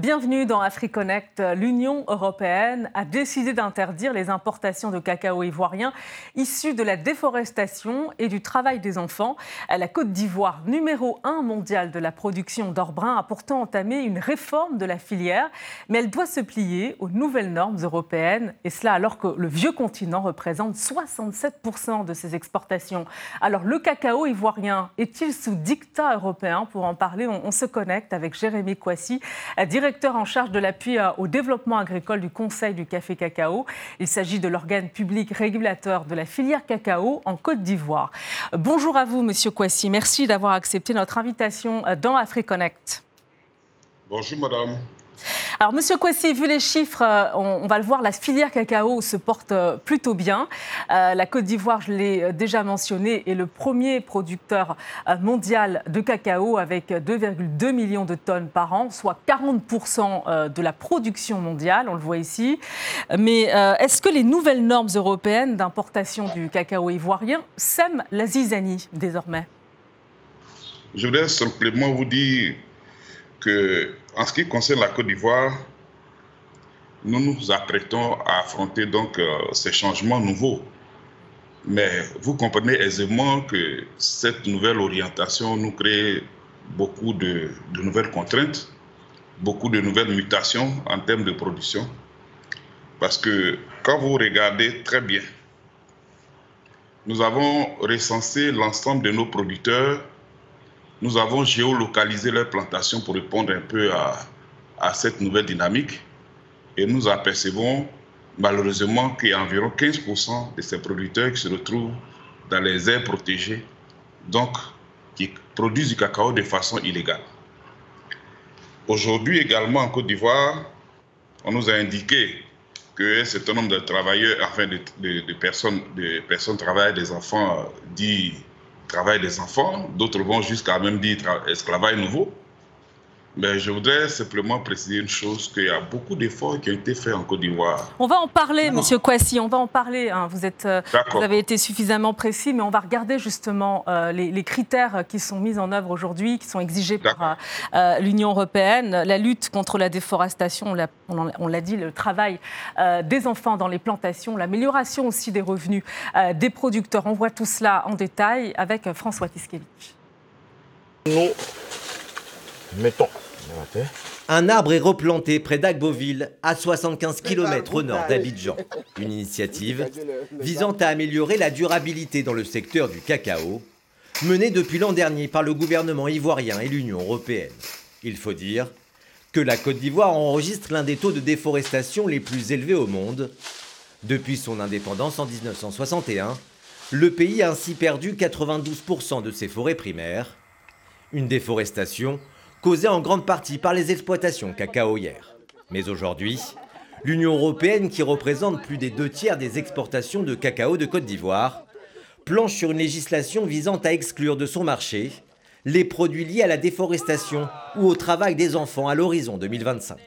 Bienvenue dans AfriConnect. L'Union européenne a décidé d'interdire les importations de cacao ivoirien issus de la déforestation et du travail des enfants. La Côte d'Ivoire, numéro un mondial de la production d'or brun, a pourtant entamé une réforme de la filière, mais elle doit se plier aux nouvelles normes européennes, et cela alors que le vieux continent représente 67% de ses exportations. Alors le cacao ivoirien est-il sous dictat européen? Pour en parler, on, on se connecte avec Jérémy Kouassi, directeur directeur en charge de l'appui euh, au développement agricole du Conseil du café cacao. Il s'agit de l'organe public régulateur de la filière cacao en Côte d'Ivoire. Bonjour à vous, Monsieur Kouassi. Merci d'avoir accepté notre invitation euh, dans AfriConnect. Bonjour, madame. Alors, Monsieur Kwasi, vu les chiffres, euh, on, va le voir, la filière cacao se porte euh, plutôt bien. Euh, la Côte d'Ivoire, je l'ai déjà mentionné, est le premier producteur mondial de cacao avec 2,2 millions de tonnes par an, soit 40% de la production mondiale, on le voit ici. Mais est-ce que les nouvelles normes européennes d'importation du cacao ivoirien sèment la zizanie désormais? Je voudrais simplement vous dire que en ce qui concerne la Côte d'Ivoire, nous nous apprêtons à affronter donc euh, ces changements nouveaux. Mais vous comprenez aisément que cette nouvelle orientation nous crée beaucoup de, de nouvelles contraintes, beaucoup de nouvelles mutations en termes de production. Parce que quand vous regardez très bien, nous avons recensé l'ensemble de nos producteurs nous avons géolocalisé leurs plantations pour répondre un peu à, cette nouvelle dynamique et nous apercevons malheureusement qu'il y a environ 15% de ces producteurs qui se retrouvent dans les aires protégées, donc qui produisent du cacao de façon illégale. Aujourd'hui également en Côte d'Ivoire, on nous a indiqué qu'un certain nombre de travailleurs, enfin de, personnes, de personnes travaillent des enfants dits travail des enfants, d'autres vont jusqu'à même dire esclavage nouveau? Mais je voudrais simplement préciser une chose, qu'il y a beaucoup d'efforts qui ont été faits en Côte d'Ivoire. On va en parler, Monsieur Kouassi, on va en parler. Hein. Vous, êtes, euh, vous avez été suffisamment précis, mais on va regarder justement euh, les, critères qui sont mis en œuvre aujourd'hui, qui sont exigés par euh, l'Union européenne. La lutte contre la déforestation, on l'a dit, le travail des enfants dans les plantations, l'amélioration aussi des revenus des producteurs. On voit tout cela en détail avec François Tiskevich. Nous mettons un arbre est replanté près d'Agboville, à 75 km au nord d'Abidjan. Une initiative visant à améliorer la durabilité dans le secteur du cacao, menée depuis l'an dernier par le gouvernement ivoirien et l'Union européenne. Il faut dire que la Côte d'Ivoire enregistre l'un des taux de déforestation les plus élevés au monde. Depuis son indépendance en 1961, le pays a ainsi perdu 92% de ses forêts primaires. Une déforestation causée en grande partie par les exploitations cacaoyères. Mais aujourd'hui, l'Union européenne, qui représente plus des deux tiers des exportations de cacao de Côte d'Ivoire, planche sur une législation visant à exclure de son marché les produits liés à la déforestation ou au travail des enfants à l'horizon 2025.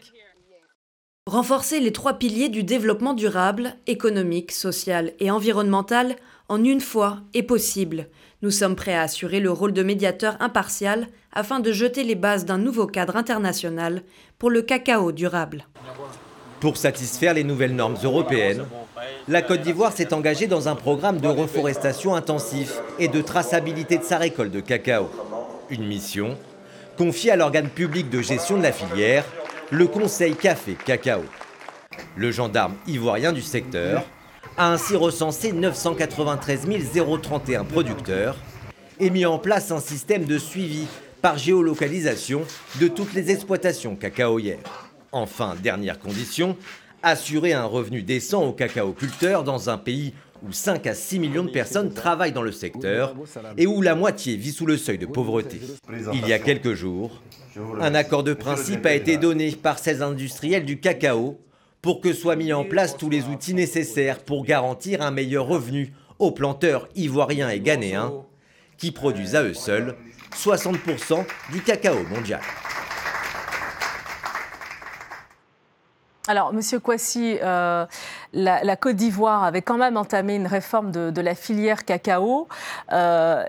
Renforcer les trois piliers du développement durable, économique, social et environnemental en une fois est possible. Nous sommes prêts à assurer le rôle de médiateur impartial afin de jeter les bases d'un nouveau cadre international pour le cacao durable. Pour satisfaire les nouvelles normes européennes, la Côte d'Ivoire s'est engagée dans un programme de reforestation intensif et de traçabilité de sa récolte de cacao. Une mission confiée à l'organe public de gestion de la filière, le Conseil Café Cacao. Le gendarme ivoirien du secteur a ainsi recensé 993 031 producteurs et mis en place un système de suivi par géolocalisation de toutes les exploitations cacaoyères. Enfin, dernière condition, assurer un revenu décent aux cacaoculteurs dans un pays où 5 à 6 millions de personnes travaillent dans le secteur et où la moitié vit sous le seuil de pauvreté. Il y a quelques jours, un accord de principe a été donné par ces industriels du cacao pour que soient mis en place tous les outils nécessaires pour garantir un meilleur revenu aux planteurs ivoiriens et ghanéens qui produisent à eux seuls 60% du cacao mondial. Alors, Monsieur Kouassi, euh, la, Côte d'Ivoire avait quand même entamé une réforme de, la filière cacao. Euh,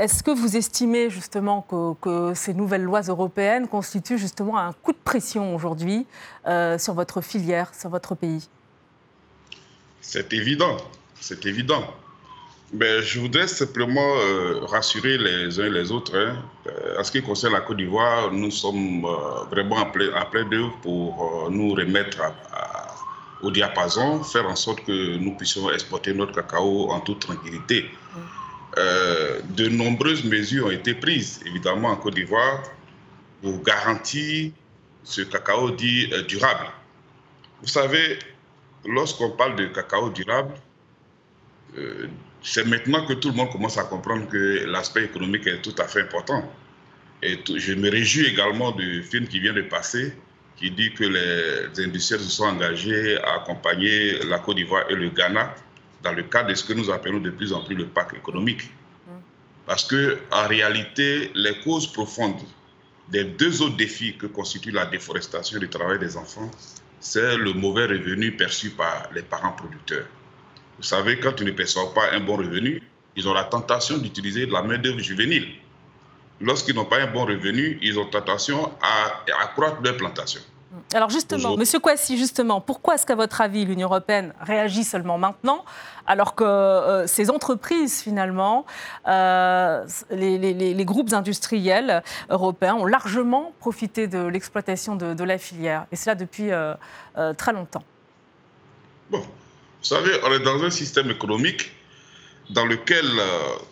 est-ce que vous estimez justement que, ces nouvelles lois européennes constituent justement un coup de pression aujourd'hui euh, sur votre filière, sur votre pays? C'est évident, c'est évident. Mais je voudrais simplement rassurer les uns et les autres. Hein. en ce qui concerne la Côte d'Ivoire, nous sommes vraiment en plein, d'œuvre pour nous remettre au diapason, faire en sorte que nous puissions exporter notre cacao en toute tranquillité. Euh, de nombreuses mesures ont été prises, évidemment, en Côte d'Ivoire, pour garantir ce cacao dit euh, durable. Vous savez, lorsqu'on parle de cacao durable, euh, c'est maintenant que tout le monde commence à comprendre que l'aspect économique est tout à fait important. Et je me réjouis également du film qui vient de passer, qui dit que les industriels se sont engagés à accompagner la Côte d'Ivoire et le Ghana dans le cadre de ce que nous appelons de plus en plus le pacte économique. Parce que, en réalité, les causes profondes des deux autres défis que constituent la déforestation et le travail des enfants, c'est le mauvais revenu perçu par les parents producteurs. Vous savez, quand ils ne perçoivent pas un bon revenu, ils ont la tentation d'utiliser de la main-d'œuvre juvénile. Lorsqu'ils n'ont pas un bon revenu, ils ont tentation à, accroître leur plantation. Alors justement, Monsieur Kouassi, justement, pourquoi est-ce qu'à votre avis l'Union européenne réagit seulement maintenant, alors que euh, ces entreprises finalement, euh, les, groupes industriels européens ont largement profité de l'exploitation de, la filière, et cela depuis euh, très longtemps? Bon, savez, on est dans un système économique dans lequel euh,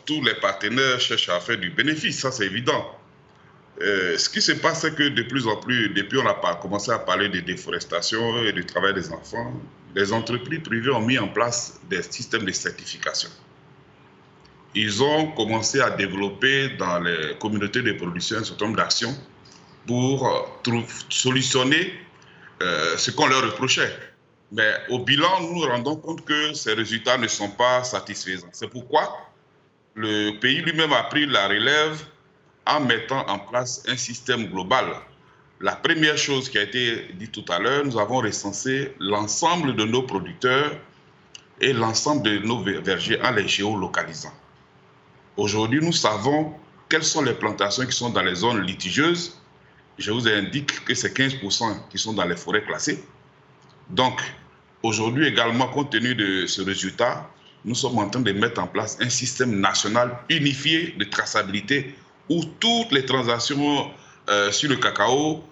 tous les partenaires cherchent à faire du bénéfice, ça c'est évident. Euh, ce qui se passe, c'est que de plus en plus, depuis on a commencé à parler de déforestation et du travail des enfants, les entreprises privées ont mis en place des systèmes de certification. Ils ont commencé à développer dans les communautés de production un certain nombre d'actions pour euh, solutionner ce qu'on leur reprochait. Mais au bilan, nous nous rendons compte que ces résultats ne sont pas satisfaisants. C'est pourquoi le pays lui-même a pris la relève en mettant en place un système global. La première chose qui a été dite tout à l'heure, nous avons recensé l'ensemble de nos producteurs et l'ensemble de nos vergers en les géolocalisant. Aujourd'hui, nous savons quelles sont les plantations qui sont dans les zones litigieuses. Je vous indique que c'est 15% qui sont dans les forêts classées. Donc, aujourd'hui également, compte tenu de ce résultat, nous sommes en train de mettre en place un système national unifié de traçabilité où toutes les transactions euh, sur le cacao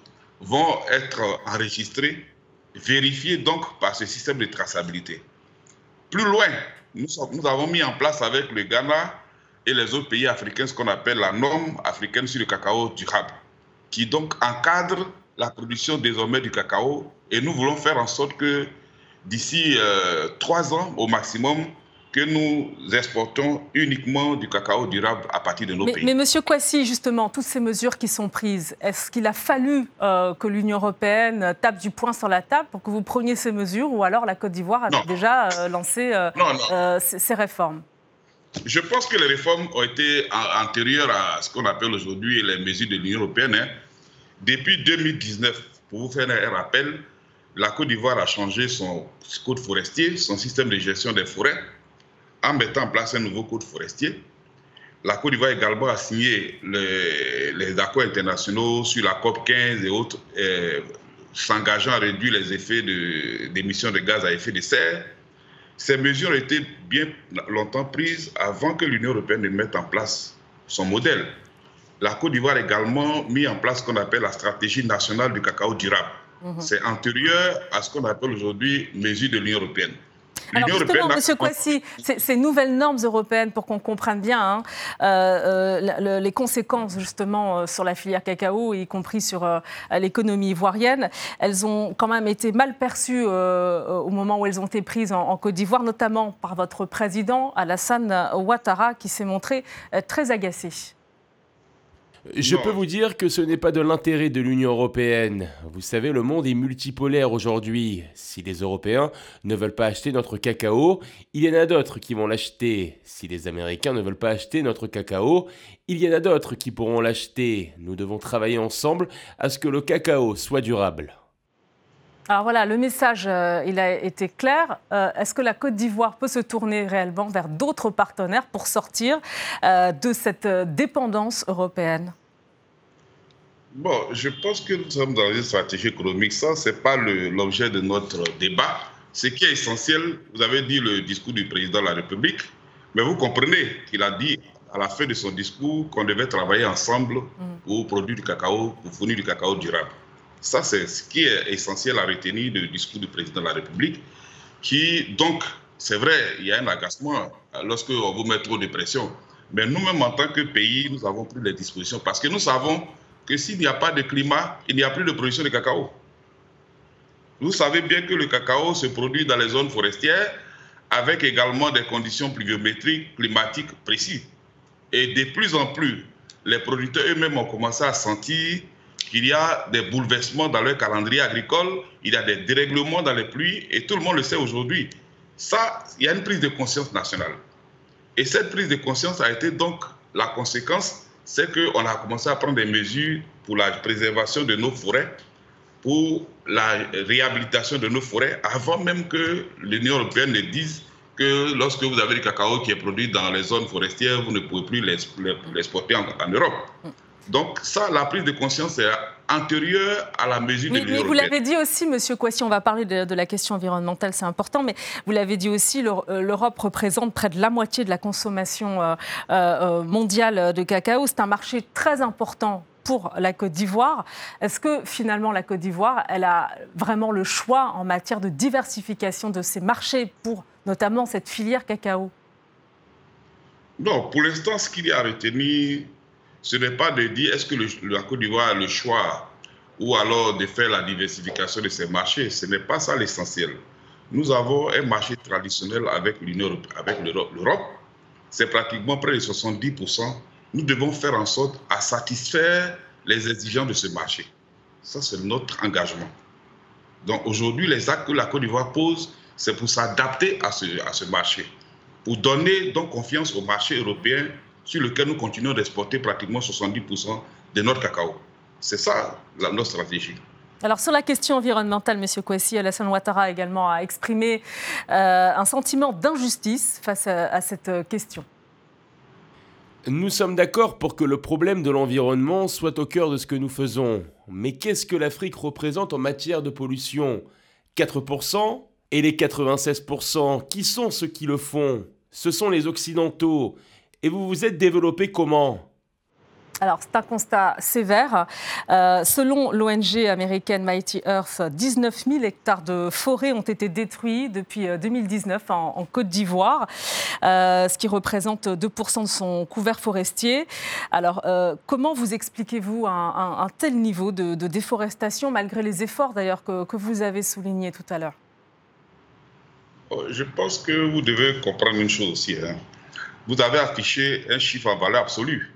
vont être enregistrées, vérifiées donc par ce système de traçabilité. Plus loin, nous, nous avons mis en place avec le Ghana et les autres pays africains ce qu'on appelle la norme africaine sur le cacao durable, qui donc encadre la production désormais du cacao et nous voulons faire en sorte que d'ici euh, trois ans au maximum, que nous exportons uniquement du cacao durable à partir de nos mais, pays. Mais Monsieur Kwasi, justement, toutes ces mesures qui sont prises, est-ce qu'il a fallu euh, que l'Union européenne tape du poing sur la table pour que vous preniez ces mesures ou alors la Côte d'Ivoire avait déjà euh, lancé ces, réformes? Je pense que les réformes ont été antérieures à ce qu'on appelle aujourd'hui les mesures de l'Union européenne. Hein. Depuis 2019, pour vous faire un rappel, la Côte d'Ivoire a changé son code forestier, son système de gestion des forêts, en mettant en place un nouveau code forestier. La Côte d'Ivoire également a signé les, accords internationaux sur la COP 15 et autres, s'engageant à réduire les effets d'émissions de, de gaz à effet de serre. Ces mesures ont été bien longtemps prises avant que l'Union européenne ne mette en place son modèle. La Côte d'Ivoire a également mis en place ce qu'on appelle la stratégie nationale du cacao durable. Mhm. C'est antérieur à ce qu'on appelle aujourd'hui mesures de l'Union européenne. Alors justement, Monsieur Kwasi, ces nouvelles normes européennes, pour qu'on comprenne bien hein, euh, euh, les conséquences justement euh, sur la filière cacao, y compris sur l'économie ivoirienne, elles ont quand même été mal perçues au moment où elles ont été prises en, Côte d'Ivoire, notamment par votre président Alassane Ouattara, qui s'est montré très agacé. Je peux vous dire que ce n'est pas de l'intérêt de l'Union européenne. Vous savez, le monde est multipolaire aujourd'hui. Si les Européens ne veulent pas acheter notre cacao, il y en a d'autres qui vont l'acheter. Si les Américains ne veulent pas acheter notre cacao, il y en a d'autres qui pourront l'acheter. Nous devons travailler ensemble à ce que le cacao soit durable. Alors voilà, le message, euh, il a été clair. Euh, est-ce que la Côte d'Ivoire peut se tourner réellement vers d'autres partenaires pour sortir euh, de cette dépendance européenne? Bon, je pense que nous sommes dans une stratégie économique. Ça, ce n'est pas l'objet de notre débat. Ce qui est essentiel, vous avez dit le discours du président de la République, mais vous comprenez qu'il a dit à la fin de son discours qu'on devait travailler ensemble mm. pour produire du cacao, pour fournir du cacao durable. Ça, c'est ce qui est essentiel à retenir du discours du président de la République, qui, donc, c'est vrai, il y a un agacement lorsque on vous met trop de pression. Mais nous-mêmes, en tant que pays, nous avons pris les dispositions parce que nous savons que s'il n'y a pas de climat, il n'y a plus de production de cacao. Vous savez bien que le cacao se produit dans les zones forestières avec également des conditions pluviométriques, climatiques précises. Et de plus en plus, les producteurs eux-mêmes ont commencé à sentir qu'il y a des bouleversements dans leur calendrier agricole, il y a des dérèglements dans les pluies, et tout le monde le sait aujourd'hui. Ça, il y a une prise de conscience nationale. Et cette prise de conscience a été donc la conséquence, c'est qu'on a commencé à prendre des mesures pour la préservation de nos forêts, pour la réhabilitation de nos forêts, avant même que l'Union européenne ne dise que lorsque vous avez du cacao qui est produit dans les zones forestières, vous ne pouvez plus l'exporter en, en Europe. Donc ça, la prise de conscience est antérieure à la mesure de l'Union Mais vous l'avez dit aussi, Monsieur Kouassi, on va parler de, la question environnementale, c'est important, mais vous l'avez dit aussi, euh, l'Europe représente près de la moitié de la consommation euh, euh, mondiale de cacao. C'est un marché très important pour la Côte d'Ivoire. Est-ce que finalement la Côte d'Ivoire, elle a vraiment le choix en matière de diversification de ses marchés pour notamment cette filière cacao? Non, pour l'instant, ce qu'il y a à retenir, ce n'est pas de dire est-ce que la Côte d'Ivoire a le choix ou alors de faire la diversification de ses marchés. Ce n'est pas ça l'essentiel. Nous avons un marché traditionnel avec l'Union, avec l'Europe. C'est pratiquement près de 70%. Nous devons faire en sorte à satisfaire les exigences de ce marché. Ça, c'est notre engagement. Donc aujourd'hui, les actes que la Côte d'Ivoire pose, c'est pour s'adapter à ce, à ce marché, pour donner donc confiance au marché européen sur lequel nous continuons d'exporter pratiquement 70% de notre cacao. C'est ça notre stratégie. Alors sur la question environnementale, M. Kouassi, Alassane Ouattara également a exprimé euh, un sentiment d'injustice face à, cette question. Nous sommes d'accord pour que le problème de l'environnement soit au cœur de ce que nous faisons. Mais qu'est-ce que l'Afrique représente en matière de pollution? 4% Et les 96%, qui sont ceux qui le font? Ce sont les Occidentaux. Et vous vous êtes développé comment alors, c'est un constat sévère. Euh, selon l'ONG américaine Mighty Earth, 19 000 hectares de forêts ont été détruits depuis 2019 euh, en, Côte d'Ivoire, euh, ce qui représente 2% de son couvert forestier. Alors, comment vous expliquez-vous un, tel niveau de, déforestation, malgré les efforts d'ailleurs que, vous avez soulignés tout à l'heure? Je pense que vous devez comprendre une chose aussi. Hein vous avez affiché un chiffre en valeur absolue.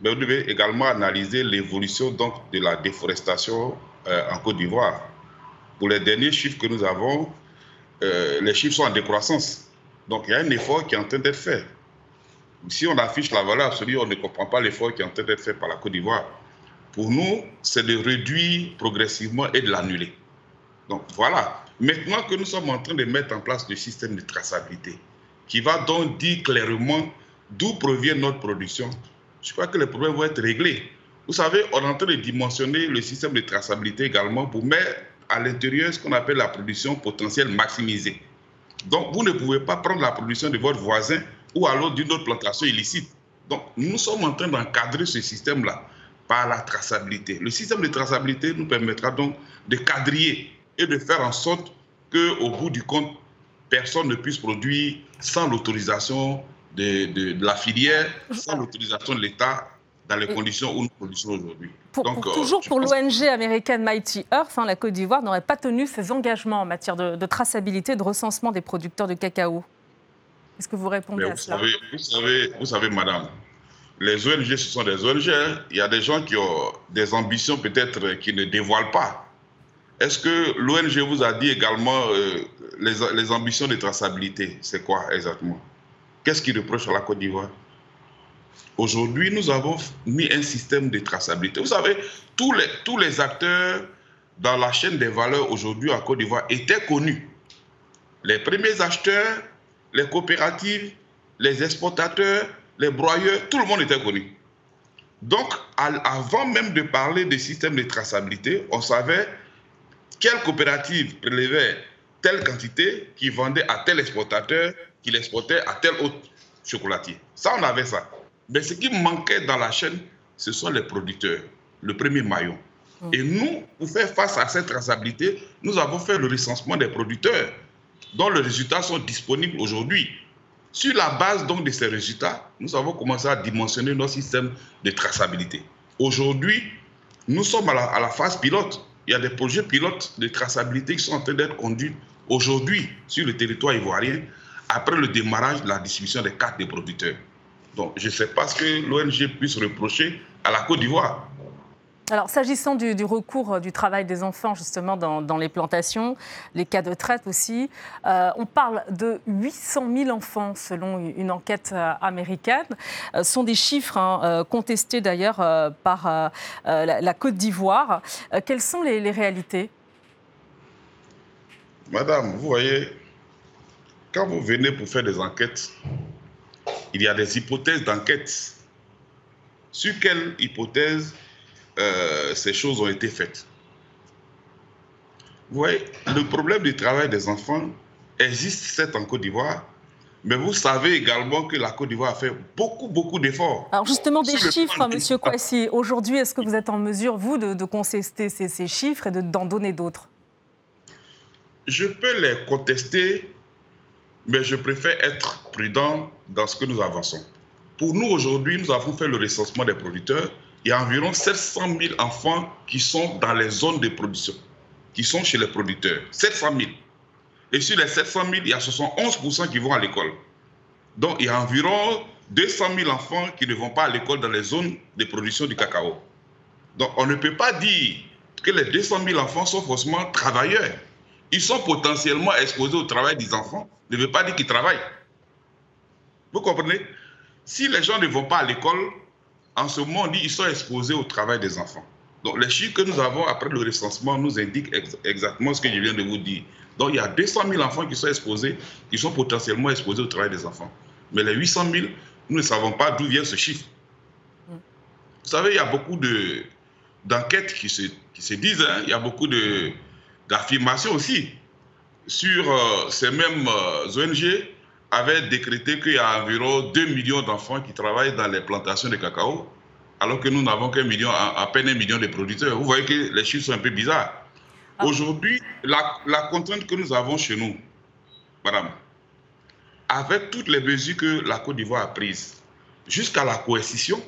Mais vous devez également analyser l'évolution donc de la déforestation euh, en Côte d'Ivoire. Pour les derniers chiffres que nous avons, euh, les chiffres sont en décroissance. Donc il y a un effort qui est en train d'être fait. Si on affiche la valeur absolue, on ne comprend pas l'effort qui est en train d'être fait par la Côte d'Ivoire. Pour nous, c'est de réduire progressivement et de l'annuler. Donc voilà. Maintenant que nous sommes en train de mettre en place le système de traçabilité, qui va donc dire clairement d'où provient notre production, je crois que les problèmes vont être réglés. Vous savez, on est en train de dimensionner le système de traçabilité également pour mettre à l'intérieur ce qu'on appelle la production potentielle maximisée. Donc, vous ne pouvez pas prendre la production de votre voisin ou alors d'une autre plantation illicite. Donc, nous sommes en train d'encadrer ce système-là par la traçabilité. Le système de traçabilité nous permettra donc de quadriller et de faire en sorte qu'au bout du compte, personne ne puisse produire sans l'autorisation de, la filière, sans l'autorisation de l'État dans les conditions où nous produisons aujourd'hui. Euh, toujours pour l'ONG américaine Mighty Earth, hein, la Côte d'Ivoire n'aurait pas tenu ses engagements en matière de, traçabilité et de recensement des producteurs de cacao. Est-ce que vous répondez à cela vous savez, vous savez, madame, les ONG, ce sont des ONG. Il y a des gens qui ont des ambitions peut-être qui ne dévoilent pas. Est-ce que l'ONG vous a dit également euh, les, ambitions de traçabilité C'est quoi exactement? Qu'est-ce qui reproche à la Côte d'Ivoire? Aujourd'hui, nous avons mis un système de traçabilité. Vous savez, tous les, tous les acteurs dans la chaîne des valeurs aujourd'hui en Côte d'Ivoire étaient connus. Les premiers acheteurs, les coopératives, les exportateurs, les broyeurs, tout le monde était connu. Donc, avant même de parler des systèmes de traçabilité, on savait quelle coopérative prélevait telle quantité qui vendait à tel exportateur, qui l'exportait à tel autre chocolatier. Ça, on avait ça. Mais ce qui manquait dans la chaîne, ce sont les producteurs, le premier maillon. Mm. Et nous, pour faire face à cette traçabilité, nous avons fait le recensement des producteurs dont les résultats sont disponibles aujourd'hui. Sur la base donc de ces résultats, nous avons commencé à dimensionner nos systèmes de traçabilité. Aujourd'hui, nous sommes à la, à la, phase pilote. Il y a des projets pilotes de traçabilité qui sont en train d'être conduits aujourd'hui sur le territoire ivoirien après le démarrage de la distribution des cartes des producteurs. Donc, je ne sais pas ce que l'ONG puisse reprocher à la Côte d'Ivoire. Alors, s'agissant du, recours euh, du travail des enfants, justement, dans, les plantations, les cas de traite aussi, euh, on parle de 800 000 enfants, selon une enquête euh, américaine. Ce sont des chiffres hein, contestés d'ailleurs par la, Côte d'Ivoire. quelles sont les, réalités? Madame, vous voyez, quand vous venez pour faire des enquêtes, il y a des hypothèses d'enquête. Sur quelle hypothèse euh, ces choses ont été faites? Vous voyez, le problème du travail des enfants existe certes en Côte d'Ivoire, mais vous savez également que la Côte d'Ivoire a fait beaucoup, beaucoup d'efforts. Alors justement, des chiffres, Monsieur Kouassi. Aujourd'hui, est-ce que vous êtes en mesure, vous, de, contester ces, ces, chiffres et d'en donner d'autres? Je peux les contester, mais je préfère être prudent dans ce que nous avançons. Pour nous, aujourd'hui, nous avons fait le recensement des producteurs il y a environ 700 000 enfants qui sont dans les zones de production, qui sont chez les producteurs. 700 000. Et sur les 700 000, il y a 71% qui vont à l'école. Donc, il y a environ 200 000 enfants qui ne vont pas à l'école dans les zones de production du cacao. Donc, on ne peut pas dire que les 200 000 enfants sont forcément travailleurs. Ils sont potentiellement exposés au travail des enfants. Ne veut pas dire qu'ils travaillent. Vous comprenez? Si les gens ne vont pas à l'école, en ce moment, qu'ils sont exposés au travail des enfants. Donc, les chiffres que nous avons après le recensement nous indiquent exactement ce que je viens de vous dire. Donc, il y a 200 000 enfants qui sont exposés, qui sont potentiellement exposés au travail des enfants. Mais les 800 000, nous ne savons pas d'où vient ce chiffre. Vous savez, il y a beaucoup d'enquêtes qui se, qui se disent, hein. il y a beaucoup d'affirmations aussi sur euh, ces mêmes euh, ONG avait décrété qu'il y a environ 2 millions d'enfants qui travaillent dans les plantations de cacao, alors que nous n'avons qu'un million, à peine un million de producteurs. Vous voyez que les chiffres sont un peu bizarres. Ah. Aujourd'hui, la, contrainte que nous avons chez nous, madame, avec toutes les mesures que la Côte d'Ivoire a prises, jusqu'à la coercition,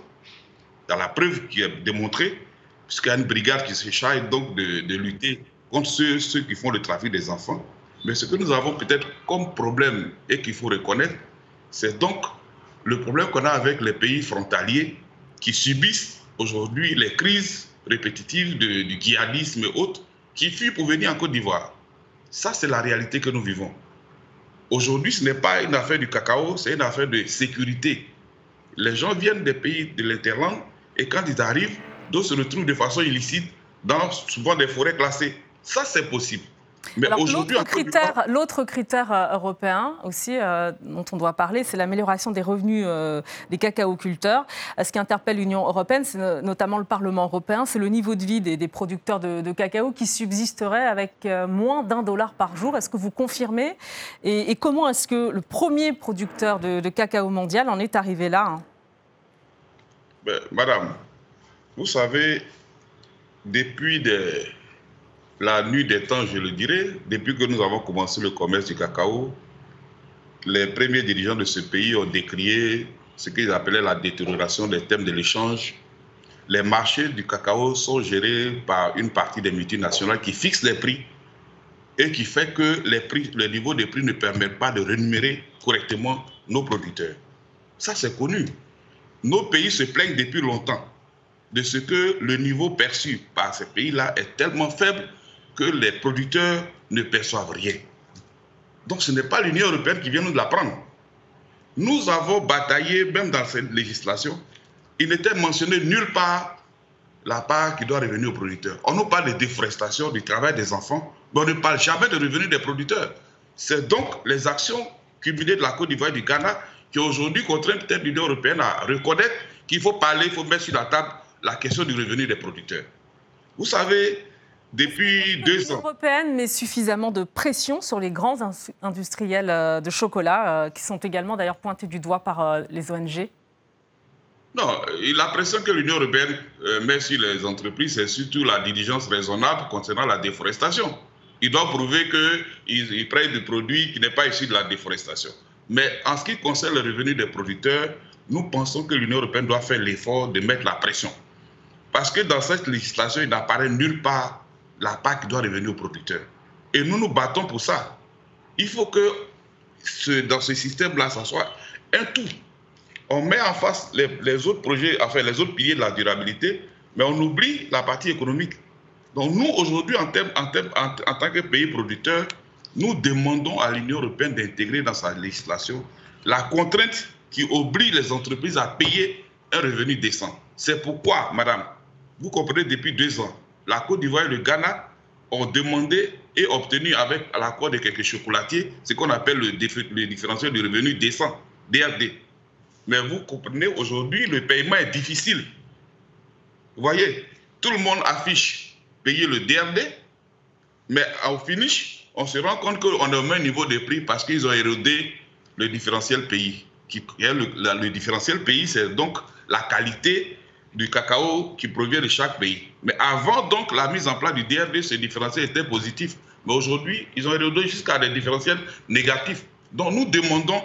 dans la preuve qui est démontrée, puisqu'il y a une brigade qui se charge donc de, de lutter contre ceux, qui font le trafic des enfants, mais ce que nous avons peut-être comme problème et qu'il faut reconnaître, c'est donc le problème qu'on a avec les pays frontaliers qui subissent aujourd'hui les crises répétitives du djihadisme et autres qui fuient pour venir en Côte d'Ivoire. Ça, c'est la réalité que nous vivons. Aujourd'hui, ce n'est pas une affaire du cacao, c'est une affaire de sécurité. Les gens viennent des pays de l'interland et quand ils arrivent, d'autres se retrouvent de façon illicite dans souvent des forêts classées. Ça, c'est possible. L'autre critère, l'autre critère euh, européen aussi euh, dont on doit parler, c'est l'amélioration des revenus euh, des cacaoculteurs. Ce qui interpelle l'Union européenne, c'est notamment le Parlement européen, c'est le niveau de vie des, producteurs de, cacao qui subsisterait avec moins d'un dollar par jour. Est-ce que vous confirmez? Et, comment est-ce que le premier producteur de, cacao mondial en est arrivé là hein? Ben, Madame, vous savez, depuis des la nuit des temps, je le dirais, depuis que nous avons commencé le commerce du cacao, les premiers dirigeants de ce pays ont décrié ce qu'ils appelaient la détérioration des thèmes de l'échange. Les marchés du cacao sont gérés par une partie des multinationales qui fixent les prix et qui fait que les prix, le niveau des prix ne permet pas de rémunérer correctement nos producteurs. Ça, c'est connu. Nos pays se plaignent depuis longtemps de ce que le niveau perçu par ces pays-là est tellement faible que les producteurs ne perçoivent rien. Donc ce n'est pas l'Union européenne qui vient nous l'apprendre. Nous avons bataillé, même dans cette législation, il n'était mentionné nulle part la part qui doit revenir aux producteurs. On nous parle de déforestation, du travail des enfants, mais on ne parle jamais de revenus des producteurs. C'est donc les actions cumulées de la Côte d'Ivoire et du Ghana qui aujourd'hui contraignent peut-être l'Union européenne à reconnaître qu'il faut parler, il faut mettre sur la table la question du revenu des producteurs. Vous savez, depuis deux ans. L'Union européenne met suffisamment de pression sur les grands industriels euh, de chocolat, euh, qui sont également d'ailleurs pointés du doigt par euh, les ONG non, la pression que l'Union européenne met sur les entreprises, c'est surtout la diligence raisonnable concernant la déforestation. Ils doivent prouver qu'ils prennent des produits qui n'est pas issu de la déforestation. Mais en ce qui concerne le revenu des producteurs, nous pensons que l'Union européenne doit faire l'effort de mettre la pression. Parce que dans cette législation, il n'apparaît nulle part la qui doit revenir aux producteurs. Et nous nous battons pour ça. Il faut que dans ce système-là, ça soit un tout. On met en face les, autres projets, enfin les autres piliers de la durabilité, mais on oublie la partie économique. Donc nous, aujourd'hui, en tant que pays producteur, nous demandons à l'Union européenne d'intégrer dans sa législation la contrainte qui oblige les entreprises à payer un revenu décent. C'est pourquoi, madame, vous comprenez, depuis deux ans, la Côte d'Ivoire et le Ghana ont demandé et obtenu avec l'accord de quelques chocolatiers ce qu'on appelle le, différentiel de revenu décent, DRD. Mais vous comprenez, aujourd'hui, le paiement est difficile. Vous voyez, tout le monde affiche payer le DRD, mais au finish, on se rend compte qu'on a au même niveau de prix parce qu'ils ont érodé le différentiel pays. Le, le différentiel pays, c'est donc la qualité du cacao qui provient de chaque pays. Mais avant donc la mise en place du DRD, ce différentiel était positif. Mais aujourd'hui, ils ont érodé jusqu'à des différentiels négatifs. Donc nous demandons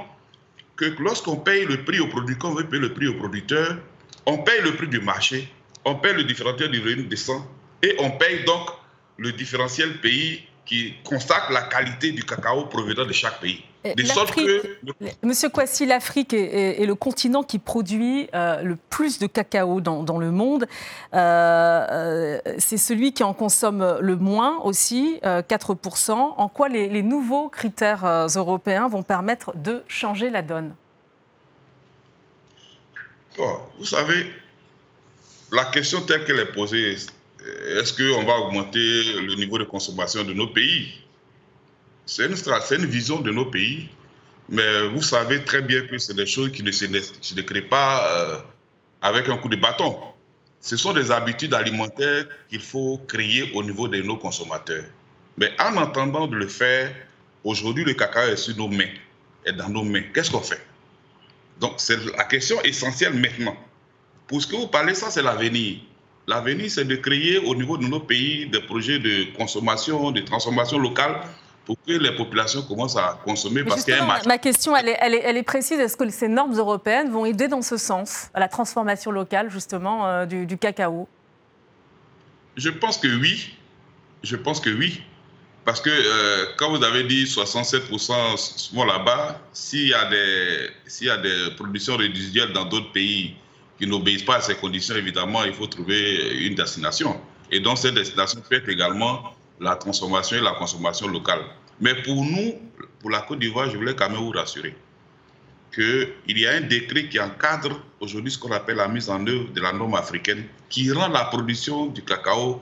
que lorsqu'on paye le prix au producteur, on veut payer le prix au producteur, on paye le prix du marché, on paye le différentiel du revenu décent et on paye donc le différentiel pays qui constate la qualité du cacao provenant de chaque pays. Que... Monsieur Kwasi, l'Afrique est, le continent qui produit euh, le plus de cacao dans, le monde. Euh, euh, c'est celui qui en consomme le moins aussi, 4%. En quoi les, nouveaux critères européens vont permettre de changer la donne? Vous savez, la question telle qu'elle est posée, est-ce qu'on va augmenter le niveau de consommation de nos pays? C'est une, vision de nos pays, mais vous savez très bien que c'est des choses qui ne se, créent pas euh, avec un coup de bâton. Ce sont des habitudes alimentaires qu'il faut créer au niveau de nos consommateurs. Mais en attendant de le faire, aujourd'hui, le cacao est sur nos mains, est dans nos mains. Qu'est-ce qu'on fait? Donc, c'est la question essentielle maintenant. Pour ce que vous parlez, ça, c'est l'avenir. L'avenir, c'est de créer au niveau de nos pays des projets de consommation, de transformation locale pour que les populations commencent à consommer parce qu'il y a un Ma question, elle est, elle est, précise. Est-ce que ces normes européennes vont aider dans ce sens, à la transformation locale, justement, euh, du, cacao? Je pense que oui. Je pense que oui. Parce que euh, quand vous avez dit 67% souvent là-bas, s'il y, a des, y a des productions résiduelles dans d'autres pays qui n'obéissent pas à ces conditions, évidemment, il faut trouver une destination. Et donc, cette destination fait également la transformation et la consommation locale. Mais pour nous, pour la Côte d'Ivoire, je voulais quand même vous rassurer qu'il y a un décret qui encadre aujourd'hui ce qu'on appelle la mise en œuvre de la norme africaine qui rend la production du cacao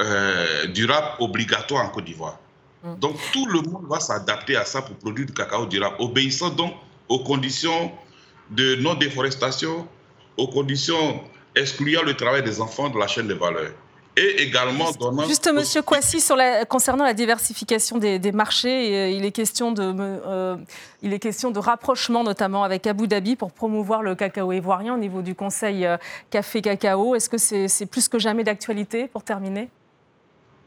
euh, durable obligatoire en Côte d'Ivoire. Mm. Donc tout le monde va s'adapter à ça pour produire du cacao durable, obéissant donc aux conditions de non-déforestation, aux conditions excluant le travail des enfants de la chaîne de valeur. Et également donnant... Juste, Monsieur sur la, concernant la diversification des, marchés, euh, il, est question de, euh, il est question de rapprochement notamment avec Abu Dhabi pour promouvoir le cacao ivoirien au niveau du Conseil euh, Café Cacao. Est-ce que c'est plus que jamais d'actualité pour terminer?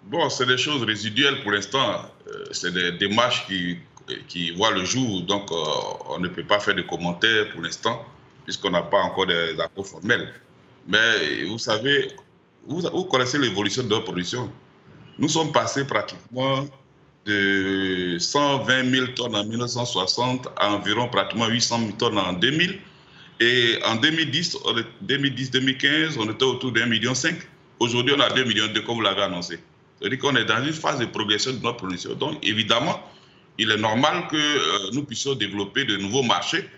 Bon, c'est des choses résiduelles pour l'instant. c'est des démarches qui, qui voient le jour, donc on ne peut pas faire de commentaires pour l'instant puisqu'on n'a pas encore des accords formels. Mais vous savez, vous, connaissez l'évolution de notre production. Nous sommes passés pratiquement de 120 000 tonnes en 1960 à environ pratiquement 800 000 tonnes en 2000. Et en 2010, 2010-2015, on était autour de 1,5 million. Aujourd'hui, on a 2 millions de comme vous l'avez annoncé. C'est-à-dire qu'on est dans une phase de progression de notre production. Donc, évidemment, il est normal que euh, nous puissions développer de nouveaux marchés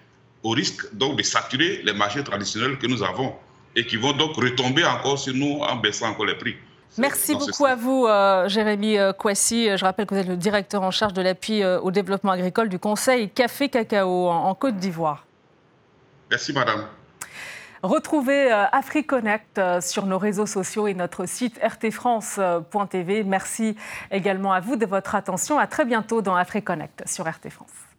au risque donc de saturer les marchés traditionnels que nous avons. Et qui vont donc retomber encore sur nous en baissant encore les prix. Merci beaucoup à vous, euh, Jérémy euh, Kouassi. Je rappelle que vous êtes le directeur en charge de l'appui euh, au développement agricole du Conseil Café Cacao en, Côte d'Ivoire. Merci, madame. Retrouvez AfriConnect sur nos réseaux sociaux et notre site rtfrance.tv. Merci également à vous de votre attention. À très bientôt dans AfriConnect sur RT France.